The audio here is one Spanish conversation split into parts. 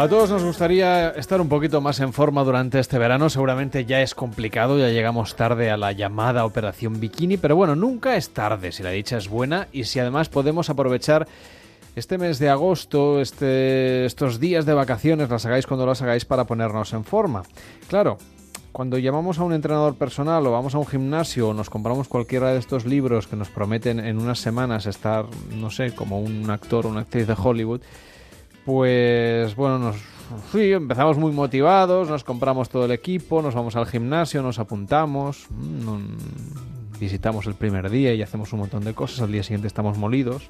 A todos nos gustaría estar un poquito más en forma durante este verano. Seguramente ya es complicado, ya llegamos tarde a la llamada Operación Bikini, pero bueno, nunca es tarde si la dicha es buena y si además podemos aprovechar este mes de agosto, este, estos días de vacaciones, las hagáis cuando las hagáis para ponernos en forma. Claro, cuando llamamos a un entrenador personal o vamos a un gimnasio o nos compramos cualquiera de estos libros que nos prometen en unas semanas estar, no sé, como un actor o una actriz de Hollywood, pues bueno, nos sí, empezamos muy motivados, nos compramos todo el equipo, nos vamos al gimnasio, nos apuntamos, mm, visitamos el primer día y hacemos un montón de cosas, al día siguiente estamos molidos,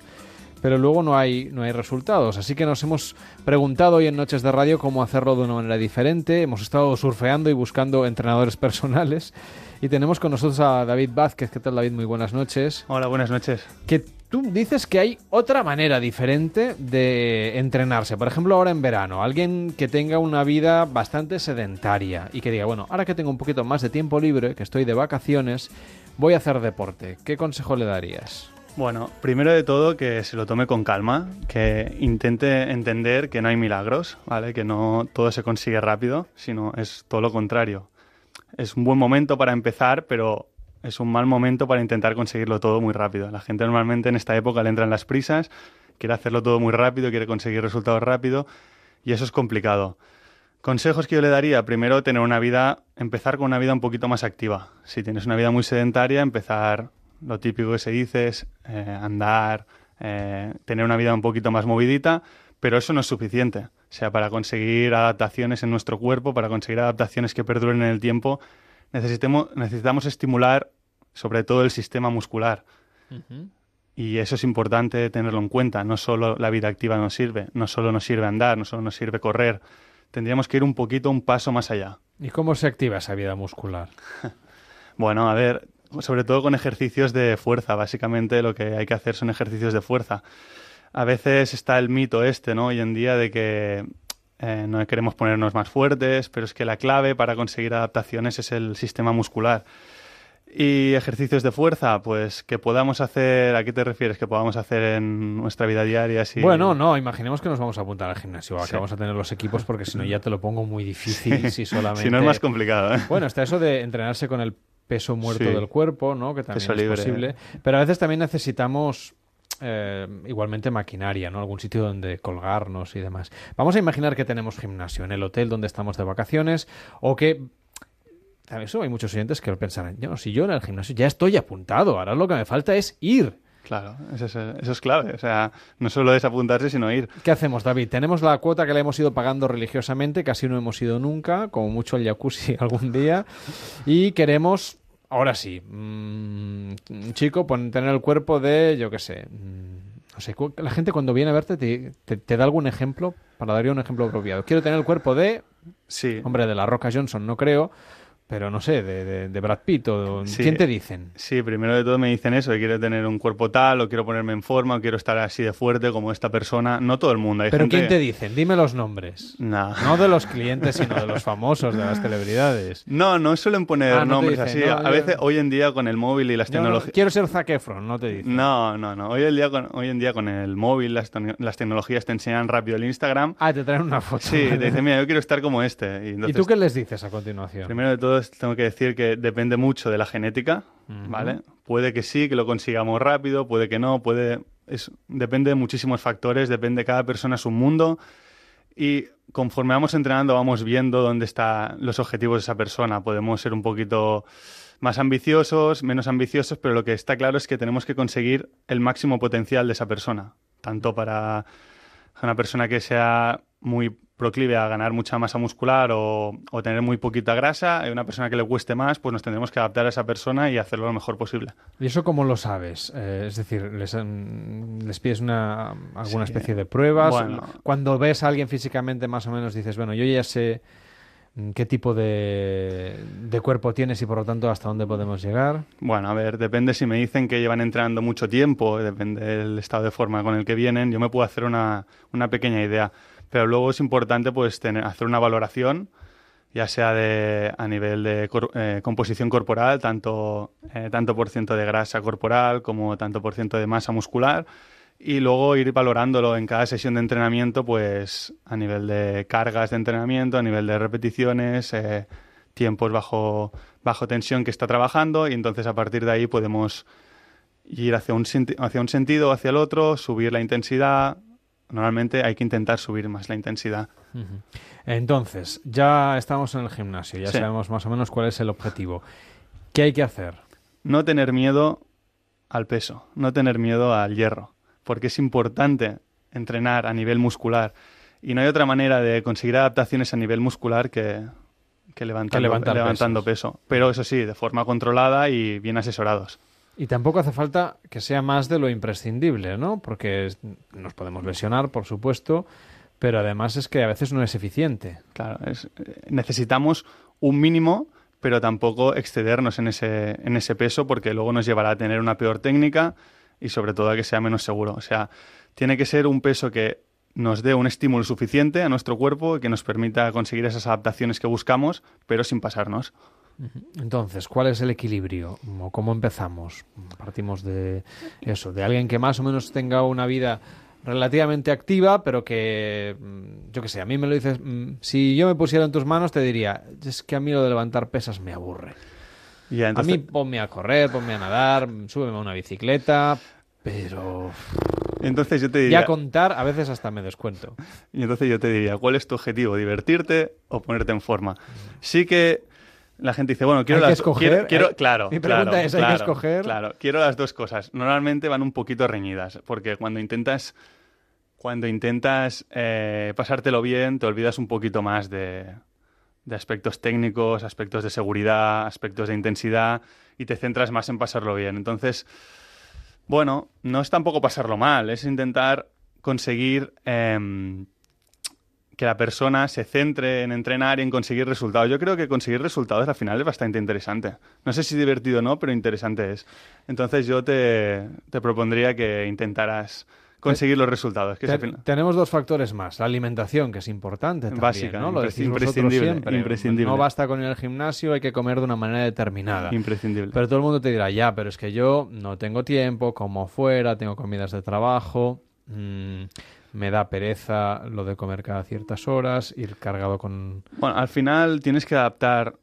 pero luego no hay, no hay resultados. Así que nos hemos preguntado hoy en Noches de Radio cómo hacerlo de una manera diferente, hemos estado surfeando y buscando entrenadores personales y tenemos con nosotros a David Vázquez. ¿Qué tal David? Muy buenas noches. Hola, buenas noches. Tú dices que hay otra manera diferente de entrenarse. Por ejemplo, ahora en verano, alguien que tenga una vida bastante sedentaria y que diga, bueno, ahora que tengo un poquito más de tiempo libre, que estoy de vacaciones, voy a hacer deporte. ¿Qué consejo le darías? Bueno, primero de todo que se lo tome con calma, que intente entender que no hay milagros, ¿vale? Que no todo se consigue rápido, sino es todo lo contrario. Es un buen momento para empezar, pero es un mal momento para intentar conseguirlo todo muy rápido. La gente normalmente en esta época le entran las prisas, quiere hacerlo todo muy rápido, quiere conseguir resultados rápido y eso es complicado. Consejos que yo le daría, primero tener una vida, empezar con una vida un poquito más activa. Si tienes una vida muy sedentaria, empezar lo típico que se dice es eh, andar, eh, tener una vida un poquito más movidita, pero eso no es suficiente. O sea, para conseguir adaptaciones en nuestro cuerpo, para conseguir adaptaciones que perduren en el tiempo, necesitamos estimular sobre todo el sistema muscular. Y eso es importante tenerlo en cuenta. No solo la vida activa nos sirve, no solo nos sirve andar, no solo nos sirve correr. Tendríamos que ir un poquito, un paso más allá. ¿Y cómo se activa esa vida muscular? bueno, a ver, sobre todo con ejercicios de fuerza. Básicamente lo que hay que hacer son ejercicios de fuerza. A veces está el mito este, ¿no? Hoy en día de que eh, no queremos ponernos más fuertes, pero es que la clave para conseguir adaptaciones es el sistema muscular. Y ejercicios de fuerza, pues que podamos hacer, ¿a qué te refieres? Que podamos hacer en nuestra vida diaria. Si... Bueno, no, imaginemos que nos vamos a apuntar al gimnasio, que vamos a tener los equipos, porque si no ya te lo pongo muy difícil si solamente... si no es más complicado. ¿eh? Bueno, está eso de entrenarse con el peso muerto del cuerpo, ¿no? Que también es posible. Pero a veces también necesitamos eh, igualmente maquinaria, ¿no? Algún sitio donde colgarnos y demás. Vamos a imaginar que tenemos gimnasio en el hotel donde estamos de vacaciones o que eso hay muchos oyentes que lo pensarán, yo, si yo en el gimnasio ya estoy apuntado, ahora lo que me falta es ir. Claro, eso es, eso es, clave. O sea, no solo es apuntarse, sino ir. ¿Qué hacemos, David? Tenemos la cuota que le hemos ido pagando religiosamente, casi no hemos ido nunca, como mucho el jacuzzi algún día, y queremos, ahora sí, mm, chico, tener el cuerpo de, yo qué sé, mm, no sé, la gente cuando viene a verte te, te, da algún ejemplo, para darle un ejemplo apropiado. Quiero tener el cuerpo de, sí. hombre, de la Roca Johnson, no creo, pero no sé, de, de, Brad Pitt o ¿quién te dicen? Sí, primero de todo me dicen eso, que quiero tener un cuerpo tal, o quiero ponerme en forma, o quiero estar así de fuerte como esta persona. No todo el mundo. Hay ¿Pero quién te dicen? Dime los nombres. No de los clientes, sino de los famosos, de las celebridades. No, no suelen poner ah, nombres así. a veces, hoy en día, con el móvil y las tecnologías... quiero ser Zac Efron, no te dicen. No, no, no. Hoy en día con, hoy en día con el móvil, las, las tecnologías te enseñan rápido el Instagram. Ah, te traen una foto. Sí, te dicen, mira, yo quiero estar como este. Y, ¿Y tú qué les dices a continuación? Primero de todo, tengo que decir que depende mucho de la genética, ¿vale? Puede que sí, que lo consigamos rápido, puede que no, puede... Es, depende de muchísimos factores, depende, cada persona es un mundo y conforme vamos entrenando vamos viendo dónde están los objetivos de esa persona. Podemos ser un poquito más ambiciosos, menos ambiciosos, pero lo que está claro es que tenemos que conseguir el máximo potencial de esa persona, tanto para una persona que sea muy proclive a ganar mucha masa muscular o, tener muy poquita grasa, hay una persona que le cueste más, pues nos tendremos que adaptar a esa persona y hacerlo lo mejor posible. ¿Y eso cómo lo sabes? Eh, es decir, ¿les, les pides una, alguna especie de pruebas? Cuando ves a alguien físicamente más o menos dices, bueno, yo ya sé qué tipo de, de, cuerpo tienes y por lo tanto hasta dónde podemos llegar? Bueno, a ver, depende si me dicen que llevan entrenando mucho tiempo, depende del estado de forma con el que vienen, yo me puedo hacer una, una pequeña idea pero luego es importante pues tener, hacer una valoración ya sea a nivel de eh, composición corporal, tanto, eh, tanto por ciento de grasa corporal como tanto por ciento de masa muscular, y luego ir valorándolo en cada sesión de entrenamiento, pues a nivel de cargas de entrenamiento, a nivel de repeticiones, eh, tiempos bajo, bajo tensión que está trabajando y entonces a partir de ahí podemos ir hacia un, hacia un sentido o hacia el otro, subir la intensidad. Normalmente hay que intentar subir más la intensidad. Entonces, ya estamos en el gimnasio, ya sabemos más o menos cuál es el objetivo. ¿Qué hay que hacer? No tener miedo al peso, no tener miedo al hierro, porque es importante entrenar a nivel muscular y no hay otra manera de conseguir adaptaciones a nivel muscular que, que levantando, levantando peso. Pero eso sí, de forma controlada y bien asesorados. Y tampoco hace falta que sea más de lo imprescindible, ¿no? Porque nos podemos lesionar, por supuesto, pero además es que a veces no es eficiente. Claro, es, necesitamos un mínimo, pero tampoco excedernos en ese, en ese peso porque luego nos llevará a tener una peor técnica y sobre todo a que sea menos seguro. O sea, tiene que ser un peso que nos dé un estímulo suficiente a nuestro cuerpo y que nos permita conseguir esas adaptaciones que buscamos, pero sin pasarnos. Entonces, ¿cuál es el equilibrio? ¿Cómo empezamos? Partimos de eso, de alguien que más o menos tenga una vida relativamente activa, pero que, mm, yo qué sé, a mí me lo dices, mm, si yo me pusiera en tus manos te diría, es que a mí lo de levantar pesas me aburre. A mí ponme a correr, ponme a nadar, súbeme a una bicicleta, pero... Entonces yo te diría... Ya contar, a veces hasta me descuento. Y entonces yo te diría, ¿cuál es tu objetivo? ¿Divertirte o ponerte en forma? Sí que la gente dice, bueno, quiero las escoger, quiero, ¿eh? claro, Mi pregunta es, ¿hay que escoger? Claro, quiero las dos cosas. Normalmente van un poquito reñidas, porque cuando intentas cuando intentas eh, pasártelo bien, te olvidas un poquito más de, de aspectos técnicos, aspectos de seguridad, aspectos de intensidad y te centras más en pasarlo bien. Entonces, bueno, no es tampoco pasarlo mal, es intentar conseguir em, que la persona se centre en entrenar y en conseguir resultados. Yo creo que conseguir resultados al final es bastante interesante. No sé si divertido o no, pero interesante es. Entonces yo te, te propondría que intentaras conseguir los resultados. Tenemos dos factores más. La alimentación, que es importante también, Básica, ¿no? Lo imprescindible, imprescindible. No basta con ir al gimnasio, hay que comer de una manera determinada. Imprescindible. Pero todo el mundo te dirá, ya, pero es que yo no tengo tiempo, como fuera, tengo comidas de trabajo, mm, me da pereza lo de comer cada ciertas horas, ir cargado con... Bueno, al final tienes que adaptar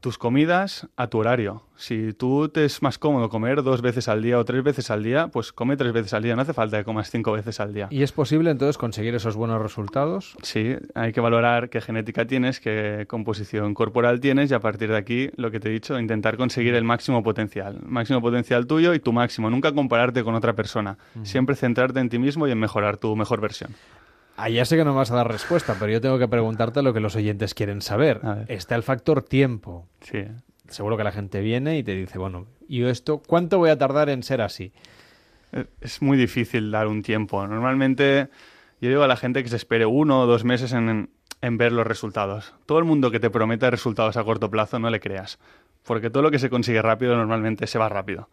tus comidas a tu horario. Si tú te es más cómodo comer dos veces al día o tres veces al día, pues come tres veces al día. No hace falta que comas cinco veces al día. ¿Y es posible entonces conseguir esos buenos resultados? Sí, hay que valorar qué genética tienes, qué composición corporal tienes y a partir de aquí, lo que te he dicho, intentar conseguir el máximo potencial. máximo potencial tuyo y tu máximo. Nunca compararte con otra persona. Siempre centrarte en ti mismo y en mejorar tu mejor versión. Ah, ya sé que no me vas a dar respuesta, pero yo tengo que preguntarte lo que los oyentes quieren saber. Está el factor tiempo. Sí. Seguro que la gente viene y te dice, bueno, ¿y esto cuánto voy a tardar en ser así? Es muy difícil dar un tiempo. Normalmente yo digo a la gente que se espere uno o dos meses en, en ver los resultados. Todo el mundo que te promete resultados a corto plazo no le creas, porque todo lo que se consigue rápido normalmente se va rápido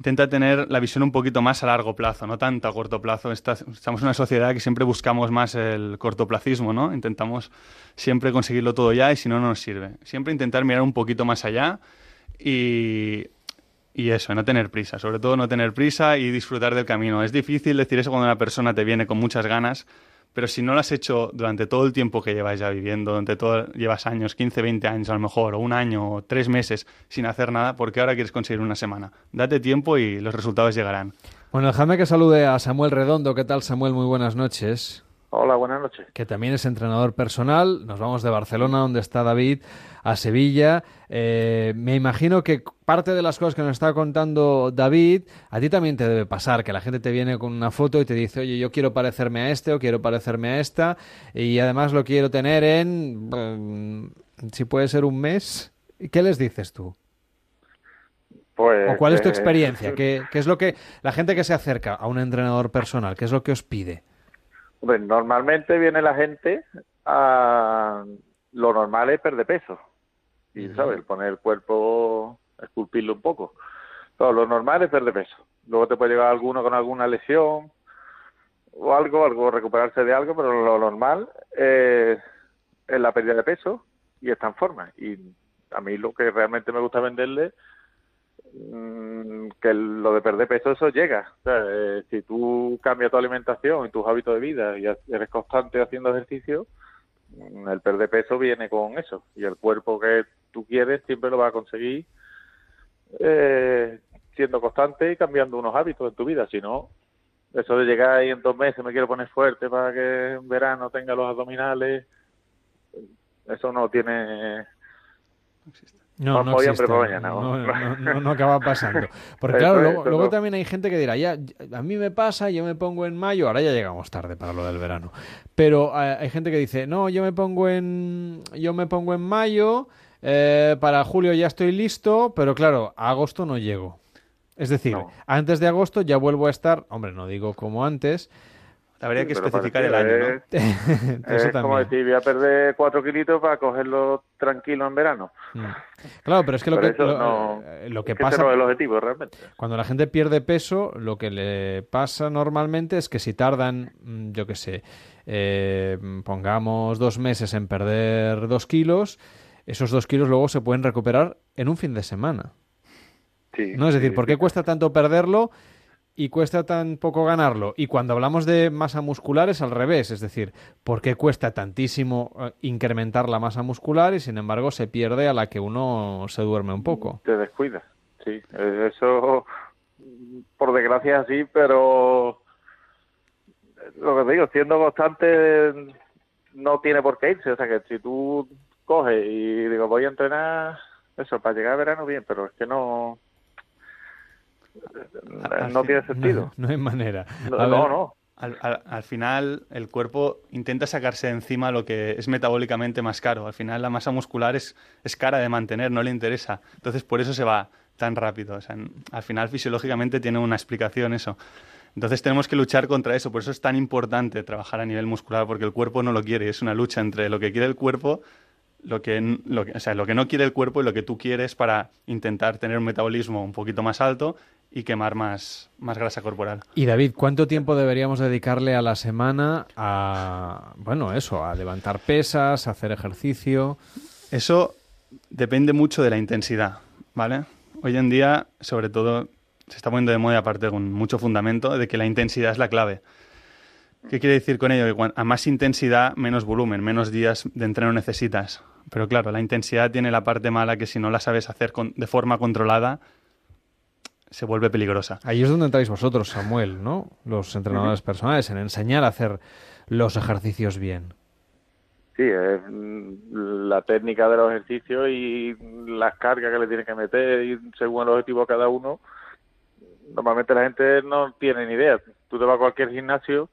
intenta tener la visión un poquito más a largo plazo, no tanto a corto plazo. estamos en una sociedad que siempre buscamos más el cortoplacismo, ¿no? Intentamos siempre conseguirlo todo ya y si no, no nos sirve. Siempre intentar mirar un poquito más allá y, y eso, no tener prisa. Sobre todo no tener prisa y disfrutar del camino. Es difícil decir eso cuando una persona te viene con muchas ganas, pero si no lo has hecho durante todo el tiempo que llevas ya viviendo, durante todo, llevas años, 15, 20 años a lo mejor, o un año, o tres meses sin hacer nada, ¿por qué ahora quieres conseguir una semana? Date tiempo y los resultados llegarán. Bueno, déjame que salude a Samuel Redondo. ¿Qué tal, Samuel? Muy buenas noches. Hola, buenas noches. Que también es entrenador personal. Nos vamos de Barcelona, donde está David, a Sevilla. Eh, me imagino que parte de las cosas que nos está contando David, a ti también te debe pasar, que la gente te viene con una foto y te dice, oye, yo quiero parecerme a este o quiero parecerme a esta, y además lo quiero tener en, mm, si puede ser un mes. ¿Qué les dices tú? Pues, ¿O cuál es tu experiencia? ¿Qué, ¿Qué es lo que la gente que se acerca a un entrenador personal, qué es lo que os pide? Normalmente viene la gente a lo normal es perder peso. Y sabes poner el cuerpo esculpirlo un poco. Todo lo normal es perder peso. Luego te puede llegar alguno con alguna lesión o algo algo recuperarse de algo pero lo normal es, es la pérdida de peso y está en forma. Y a mí lo que realmente me gusta venderle que lo de perder peso eso llega. O sea, eh, si tú cambias tu alimentación y tus hábitos de vida y eres constante haciendo ejercicio, mm, el perder peso viene con eso. Y el cuerpo que tú quieres siempre lo vas a conseguir eh, siendo constante y cambiando unos hábitos en tu vida. Si no, eso de llegar ahí en dos meses me quiero poner fuerte para que en verano tenga los abdominales, eso no tiene... No, no, existe. No, no, acaba pasando. Porque claro, luego, también hay gente que dirá, ya, a mí me pasa, yo me pongo en mayo, ahora ya llegamos tarde para lo del verano. Pero eh, hay gente que dice, no, yo me pongo en, yo me pongo en mayo, eh, para julio ya estoy listo, pero claro, a agosto no llego. Es decir, antes de agosto ya vuelvo a estar, hombre, no digo como antes. Habría que especificar el año, ¿no? es como decir, voy a perder cuatro kilitos para cogerlo tranquilo en verano. Mm. Claro, pero es que lo que, lo, eh, que pasa... No es el objetivo, realmente. Cuando la gente pierde peso, lo que le pasa normalmente es que si tardan, mm, yo qué sé, eh, pongamos dos meses en perder dos kilos, esos dos kilos luego se pueden recuperar en un fin de semana. ¿no? Es decir, ¿por qué cuesta tanto perderlo y cuesta tan poco ganarlo? Y cuando hablamos de masa muscular es al revés, es decir, ¿por qué cuesta tantísimo eh, incrementar la masa muscular y sin embargo se pierde a la que uno se duerme un poco? Te descuida, sí. Eso, por desgracia, sí, pero lo que te digo, siendo constante no tiene por qué irse. O sea que si tú coges y digo, voy a entrenar eso, para llegar a verano bien, pero es que no no tiene sentido. No, hay manera. No, no. Al, final, el cuerpo intenta sacarse de encima lo que es metabólicamente más caro. Al final, la masa muscular es, es cara de mantener, no le interesa. Entonces, por eso se va tan rápido. O sea, al final, fisiológicamente, tiene una explicación eso. Entonces, tenemos que luchar contra eso. Por eso es tan importante trabajar a nivel muscular, porque el cuerpo no lo quiere. Es una lucha entre lo que quiere el cuerpo lo que, lo o sea, lo que no quiere el cuerpo y lo que tú quieres para intentar tener un metabolismo un poquito más alto y quemar más, más grasa corporal. Y David, ¿cuánto tiempo deberíamos dedicarle a la semana a, bueno, eso, a levantar pesas, a hacer ejercicio? Eso depende mucho de la intensidad, ¿vale? Hoy en día, sobre todo, se está poniendo de moda, aparte con mucho fundamento, de que la intensidad es la clave. ¿Qué quiere decir con ello? Que a más intensidad, menos volumen, menos días de entreno necesitas. Pero claro, la intensidad tiene la parte mala que si no la sabes hacer de forma controlada, se vuelve peligrosa. Ahí es donde entráis vosotros, Samuel, ¿no? Los entrenadores personales, en enseñar a hacer los ejercicios bien. Sí, es la técnica de los ejercicios y las cargas que le tienes que meter y según el objetivo de cada uno. Normalmente la gente no tiene ni idea. Tú te vas a cualquier gimnasio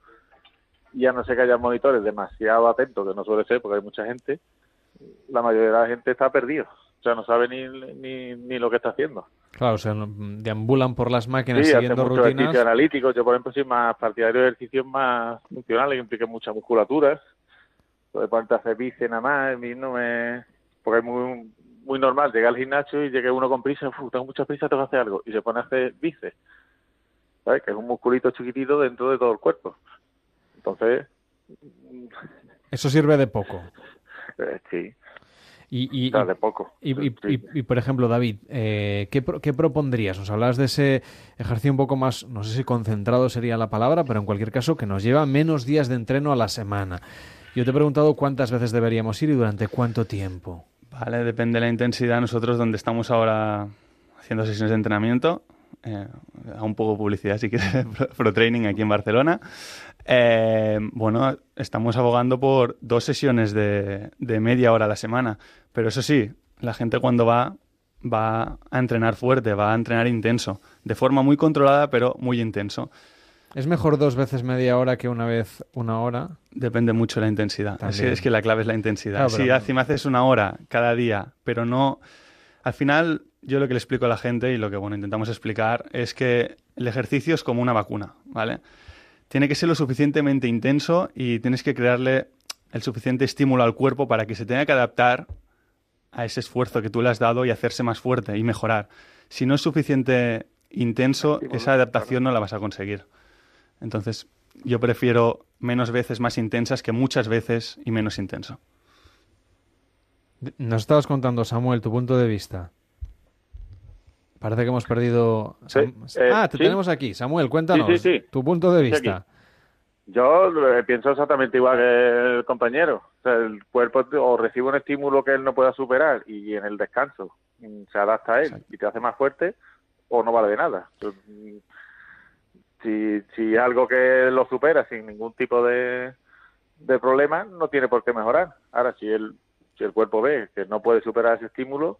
y a no ser que haya monitores demasiado atentos, que no suele ser porque hay mucha gente, la mayoría de la gente está perdido. O sea, no sabe ni, ni, ni lo que está haciendo. Claro, o sea, deambulan por las máquinas sí, siguiendo mucho rutinas. analítico. Yo, por ejemplo, soy más partidario de ejercicios más funcionales que impliquen mucha musculatura. Puedes ponerte a hacer bíceps nada más, a mí no me... Porque es muy, muy normal llegar al gimnasio y llegue uno con prisa, tengo mucha prisa, tengo que hacer algo. Y se pone a hacer bíceps. ¿Sabes? Que es un musculito chiquitito dentro de todo el cuerpo. Entonces... Eso sirve de poco. Eh, sí. Y, de poco. Y, por ejemplo, David, eh, ¿qué, ¿qué, propondrías? Nos hablas de ese ejercicio un poco más, no sé si concentrado sería la palabra, pero en cualquier caso que nos lleva menos días de entreno a la semana. Yo te he preguntado cuántas veces deberíamos ir y durante cuánto tiempo. Vale, depende de la intensidad. Nosotros donde estamos ahora haciendo sesiones de entrenamiento, eh, a un poco publicidad si quieres, Pro Training aquí en Barcelona. Eh, bueno, estamos abogando por dos sesiones de, media hora a la semana. Pero eso sí, la gente cuando va, va a entrenar fuerte, va a entrenar intenso. De forma muy controlada, pero muy intenso. ¿Es mejor dos veces media hora que una vez una hora? Depende mucho de la intensidad. Es que, la clave es la intensidad. si me haces una hora cada día, pero no... Al final, yo lo que le explico a la gente y lo que bueno intentamos explicar es que el ejercicio es como una vacuna, ¿vale? Tiene que ser lo suficientemente intenso y tienes que crearle el suficiente estímulo al cuerpo para que se tenga que adaptar a ese esfuerzo que tú le has dado y hacerse más fuerte y mejorar. Si no es suficiente intenso, esa adaptación no la vas a conseguir. Entonces, yo prefiero menos veces más intensas que muchas veces y menos intenso. Nos estabas contando, Samuel, tu punto de vista. Parece que hemos perdido... Sí, eh, ah, te sí. tenemos aquí. Samuel, cuéntanos Sí, tu punto de vista. Yo eh, pienso exactamente igual que el compañero. O sea, el cuerpo o recibe un estímulo que él no pueda superar y en el descanso mm, se adapta a él Exacto. y te hace más fuerte o no vale de nada. Mm, Si, si algo que lo supera sin ningún tipo de, de problema, no tiene por qué mejorar. Ahora, si el, si el cuerpo ve que no puede superar ese estímulo,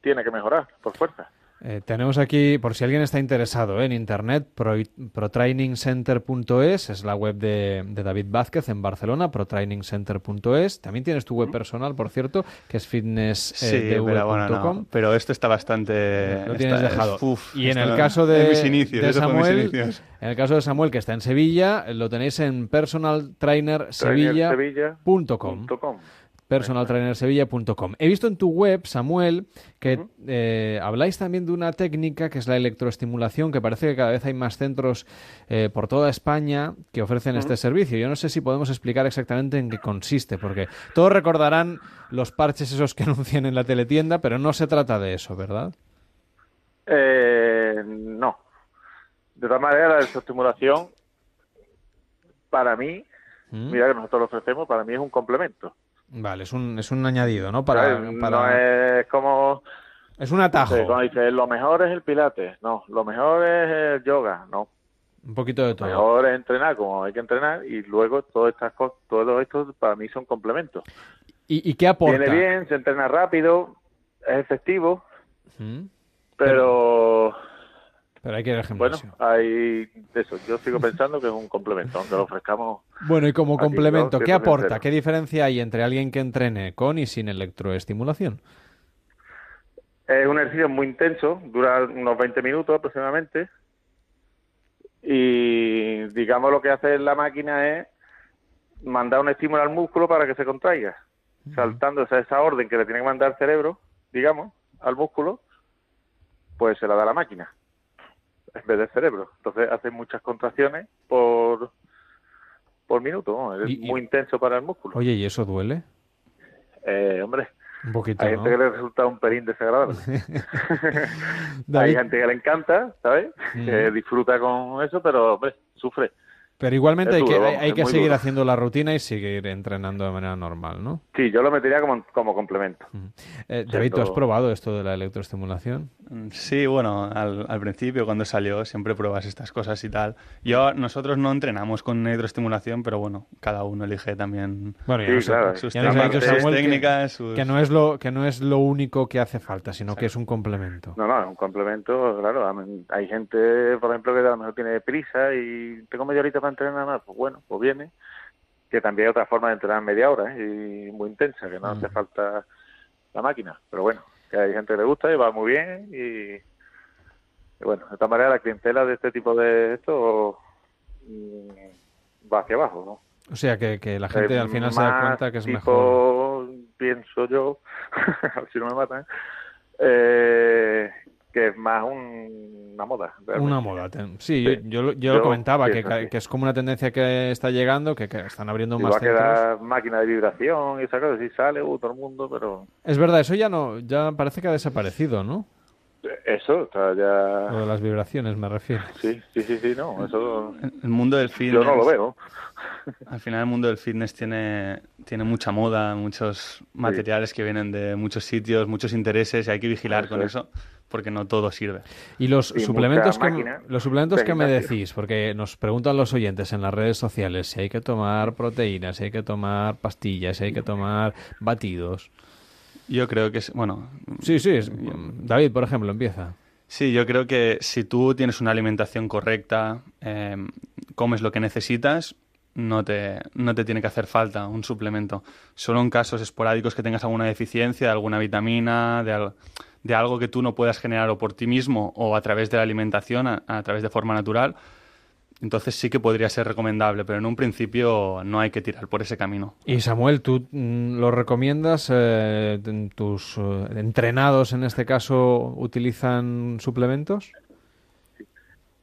tiene que mejorar por fuerza. Eh, tenemos aquí, por si alguien está interesado, ¿eh? en internet, pro, protrainingcenter.es, es la web de, de David Vázquez en Barcelona, protrainingcenter.es. También tienes tu web personal, por cierto, que es Sí, fitnessdv.com. pero bueno, no. Pero esto está bastante... Lo tienes está- dejado. uf, y en el caso de, en mis inicios, de eso fue mis Samuel, inicios. en el caso de Samuel que está en Sevilla, eh, lo tenéis en personaltrainersevilla.com. Trainersevilla.com. personaltrainersevilla.com. He visto en tu web, Samuel, que eh, habláis también de una técnica que es la electroestimulación, que parece que cada vez hay más centros eh, por toda España que ofrecen este servicio. Yo no sé si podemos explicar exactamente en qué consiste, porque todos recordarán los parches esos que anuncian en la teletienda, pero no se trata de eso, ¿verdad? Eh, no. De todas maneras, la electroestimulación, para mí, ¿Mm? mira que nosotros lo ofrecemos, para mí es un complemento. Vale, es un, es un añadido, ¿no? Para, ¿sabes? para- No es como, es un atajo, eh, como dice, lo mejor es el pilates, no, lo mejor es el yoga, no. un poquito de Lo todo. mejor es entrenar como hay que entrenar y luego todas estas cosas, todo esto para mí son complementos. ¿Y, y qué aporta? Viene bien, se entrena rápido, es efectivo, ¿Mm? pero Pero hay que al bueno, hay eso. Yo sigo pensando que es un complemento, aunque lo ofrezcamos Bueno, y como complemento, ¿qué aporta? ¿Qué diferencia hay entre alguien que entrene con y sin electroestimulación? Es un ejercicio muy intenso, dura unos 20 minutos aproximadamente. Y digamos lo que hace la máquina es mandar un estímulo al músculo para que se contraiga, saltando esa, esa orden que le tiene que mandar el cerebro, digamos, al músculo, pues se la da la máquina en vez del cerebro. Entonces hace muchas contracciones por, por minuto, es Y- y- muy intenso para el músculo. Oye, ¿y eso duele? Eh, hombre, Un poquito, hay ¿no? gente que le resulta un pelín desagradable. Hay gente que le encanta, ¿sabes? Que disfruta con eso, pero hombre, sufre. Pero igualmente hay que, duro, hay, que seguir duro. haciendo la rutina y seguir entrenando de manera normal, ¿no? Sí, yo lo metería como, como complemento. Eh, David, ¿tú has probado esto de la electroestimulación? Mm, Sí, bueno, al, al principio cuando salió siempre pruebas estas cosas y tal. Yo, nosotros no entrenamos con hidroestimulación, pero bueno, cada uno elige también Bueno, ya Sí, no sé, claro. sus, ya nos ha técnicas, dicho sus Samuel que- técnicas, sus- que no es lo que no es lo único que hace falta, sino que es un complemento. No, no, es un complemento, claro. Hay gente, por ejemplo, que a lo mejor tiene prisa y tengo media horita para entrenar más. Pues bueno, pues viene. Que también hay otra forma de entrenar media hora ¿eh? y muy intensa, que no hace Mm. falta la máquina. Pero bueno, que hay gente que le gusta y va muy bien y, y bueno, de esta manera la clientela de este tipo de esto mm, va hacia abajo, ¿no? O sea, que, que la gente Eh, al final se da cuenta que es tipo, mejor. pienso yo, a ver si no me matan, eh, que es más un- una moda. realmente. Una moda. Sí, Sí. yo, yo lo- yo lo comentaba, que, que es como una tendencia que está llegando, que, que están abriendo más Igual centros. máquina de vibración y esa cosa, si sale, uh, todo el mundo, pero Es verdad, eso ya no, ya parece que ha desaparecido, ¿no? eso, está Lo ya... de las vibraciones me refiero. Sí, sí, sí, sí, no, eso el mundo del fitness. yo no lo veo. Al final el mundo del fitness tiene, tiene mucha moda, muchos materiales que vienen de muchos sitios, muchos intereses y hay que vigilar Eso con es. eso porque no todo sirve. Y los suplementos que, máquina los suplementos que me decís, porque nos preguntan los oyentes en las redes sociales si hay que tomar proteínas, si hay que tomar pastillas, si hay que tomar batidos. Yo creo que es, bueno, Sí, sí, es- David, por ejemplo, empieza. Sí, yo creo que si tú tienes una alimentación correcta, eh, comes lo que necesitas, no te, no te tiene que hacer falta un suplemento. Solo en casos esporádicos que tengas alguna deficiencia de alguna vitamina, de, al- de algo que tú no puedas generar o por ti mismo o a través de la alimentación, a, a través de forma natural, entonces sí que podría ser recomendable, pero en un principio no hay que tirar por ese camino. Y Samuel, ¿tú mm, lo recomiendas? Eh, ¿Tus eh, entrenados en este caso utilizan suplementos?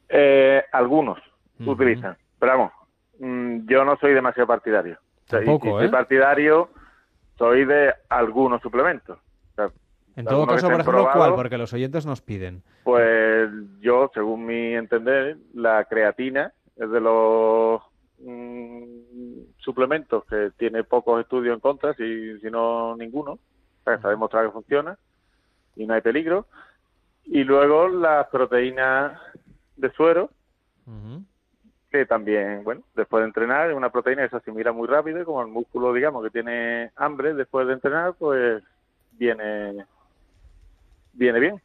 Eh, algunos utilizan, pero vamos, mm, yo no soy demasiado partidario. O sea, y Tampoco, si soy ¿eh? partidario, soy de algunos suplementos. En todo caso, por ejemplo, ¿cuál? Porque los oyentes nos piden. Pues yo, según mi entender, la creatina es de los mm, suplementos que tiene pocos estudios en contra, si, si no ninguno. O sea, está demostrado que funciona y no hay peligro. Y luego las proteínas de suero, que también, bueno, después de entrenar, es una proteína que se asimila muy rápido como el músculo, digamos, que tiene hambre después de entrenar, pues viene viene bien.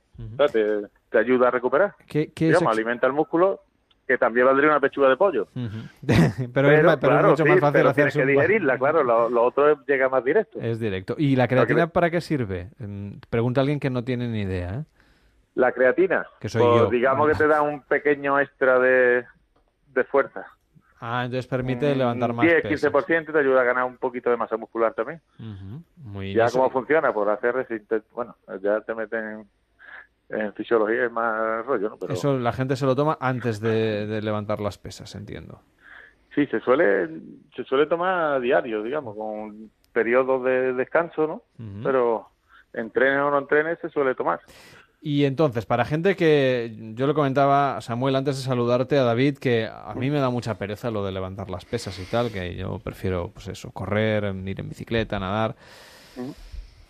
te, ayuda a recuperar. ¿Qué, digamos, alimenta el músculo que también valdría una pechuga de pollo. pero, es, mucho más fácil hacer que digerirla, claro, lo, otro llega más directo. Es directo. ¿Y la creatina para qué sirve? Pregunta alguien que no tiene ni idea. ¿eh? La creatina, que soy pues digamos que te da un pequeño extra de, de fuerza. Ah, entonces permite levantar más 10, 15% te ayuda a ganar un poquito de masa muscular también. Muy ya cómo funciona, por hacer bueno, ya te meten en fisiología es más rollo, ¿no? Pero... Eso la gente se lo toma antes de, levantar las pesas, entiendo. Sí, se suele se suele tomar a diario, digamos, con periodos de descanso, ¿no? Pero entrenes o no entrenes se suele tomar. Y entonces, para gente que yo le comentaba, Samuel, antes de saludarte a David, que a mí me da mucha pereza lo de levantar las pesas y tal, que yo prefiero, pues eso, correr, ir en bicicleta, nadar.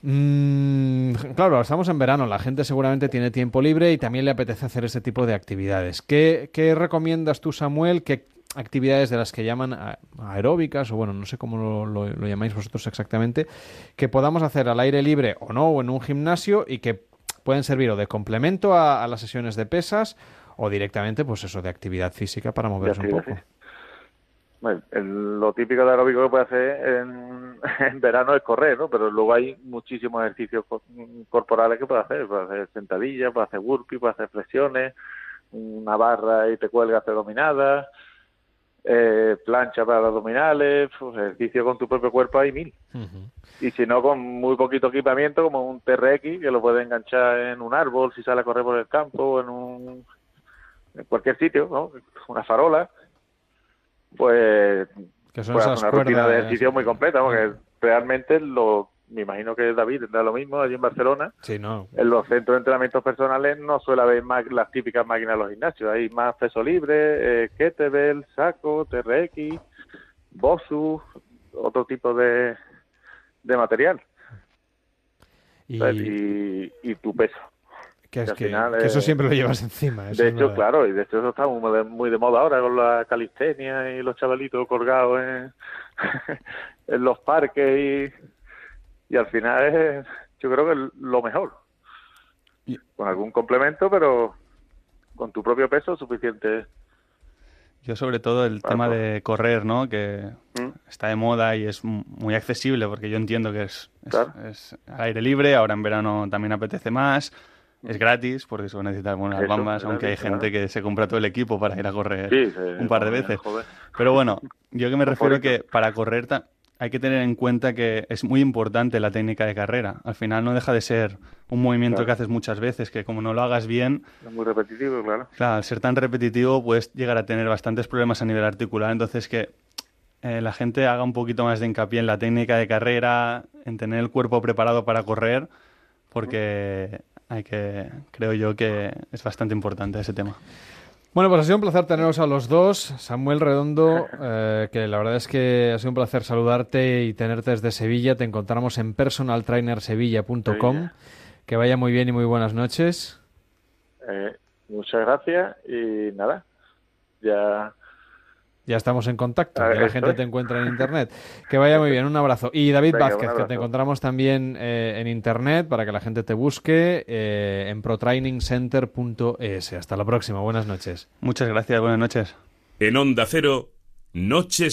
Mm, claro, estamos en verano, la gente seguramente tiene tiempo libre y también le apetece hacer ese tipo de actividades. ¿Qué, recomiendas tú, Samuel? ¿Qué actividades de las que llaman aeróbicas, o bueno, no sé cómo lo, lo llamáis vosotros exactamente, que podamos hacer al aire libre o no, o en un gimnasio y que pueden servir o de complemento a, las sesiones de pesas o directamente, pues eso, de actividad física para moverse un poco. Bueno, lo típico de aeróbico que puede hacer en, verano es correr, ¿no? Pero luego hay muchísimos ejercicios corporales que puede hacer. Puede hacer sentadillas, puede hacer burpee, puede hacer flexiones, una barra y te cuelgas dominadas, eh, plancha para los abdominales, pues, ejercicio con tu propio cuerpo hay mil. Y si no, con muy poquito equipamiento, como un TRX, que lo puedes enganchar en un árbol si sale a correr por el campo, en, un, en cualquier sitio, ¿no? una farola, pues que son una rutina de ejercicio muy completa, porque realmente lo me imagino que David tendrá lo mismo allí en Barcelona. Sí, no. En los centros de entrenamientos personales no suele haber más las típicas máquinas de los gimnasios. Hay más peso libre, eh, kettlebell, saco, TRX, Bosu, otro tipo de, de material. Y, y, tu peso. Que, es que, eso siempre lo llevas encima. de hecho, claro, y de hecho eso está muy de, moda ahora con la calistenia y los chavalitos colgados en, en los parques y y al final es, yo creo que lo mejor. Con algún complemento, pero con tu propio peso suficiente. Yo sobre todo el tema de correr, ¿no? Que ¿Mm? está de moda y es muy accesible porque yo entiendo que es, es, al aire libre, ahora en verano también apetece más, es gratis porque se necesitar buenas bambas, aunque hay gente que se compra todo el equipo para ir a correr un par de veces. Pero bueno, yo que me refiero que para correr hay que tener en cuenta que es muy importante la técnica de carrera. Al final no deja de ser un movimiento que haces muchas veces, que como no lo hagas bien... Es muy repetitivo, claro. Claro, al ser tan repetitivo puedes llegar a tener bastantes problemas a nivel articular. Entonces que eh, la gente haga un poquito más de hincapié en la técnica de carrera, en tener el cuerpo preparado para correr, porque hay que, creo yo que es bastante importante ese tema. Bueno, pues ha sido un placer teneros a los dos. Samuel Redondo, eh, que la verdad es que ha sido un placer saludarte y tenerte desde Sevilla. Te encontramos en personaltrainersevilla.com. Que vaya muy bien y muy buenas noches. Eh, muchas gracias y nada, ya ya estamos en contacto, ya la gente te encuentra en internet. Que vaya muy bien, un abrazo. Y David Vázquez, que te encontramos también eh, en internet para que la gente te busque eh, en protrainingcenter.es. Hasta la próxima, buenas noches. Muchas gracias, buenas noches. En Onda Cero, Noches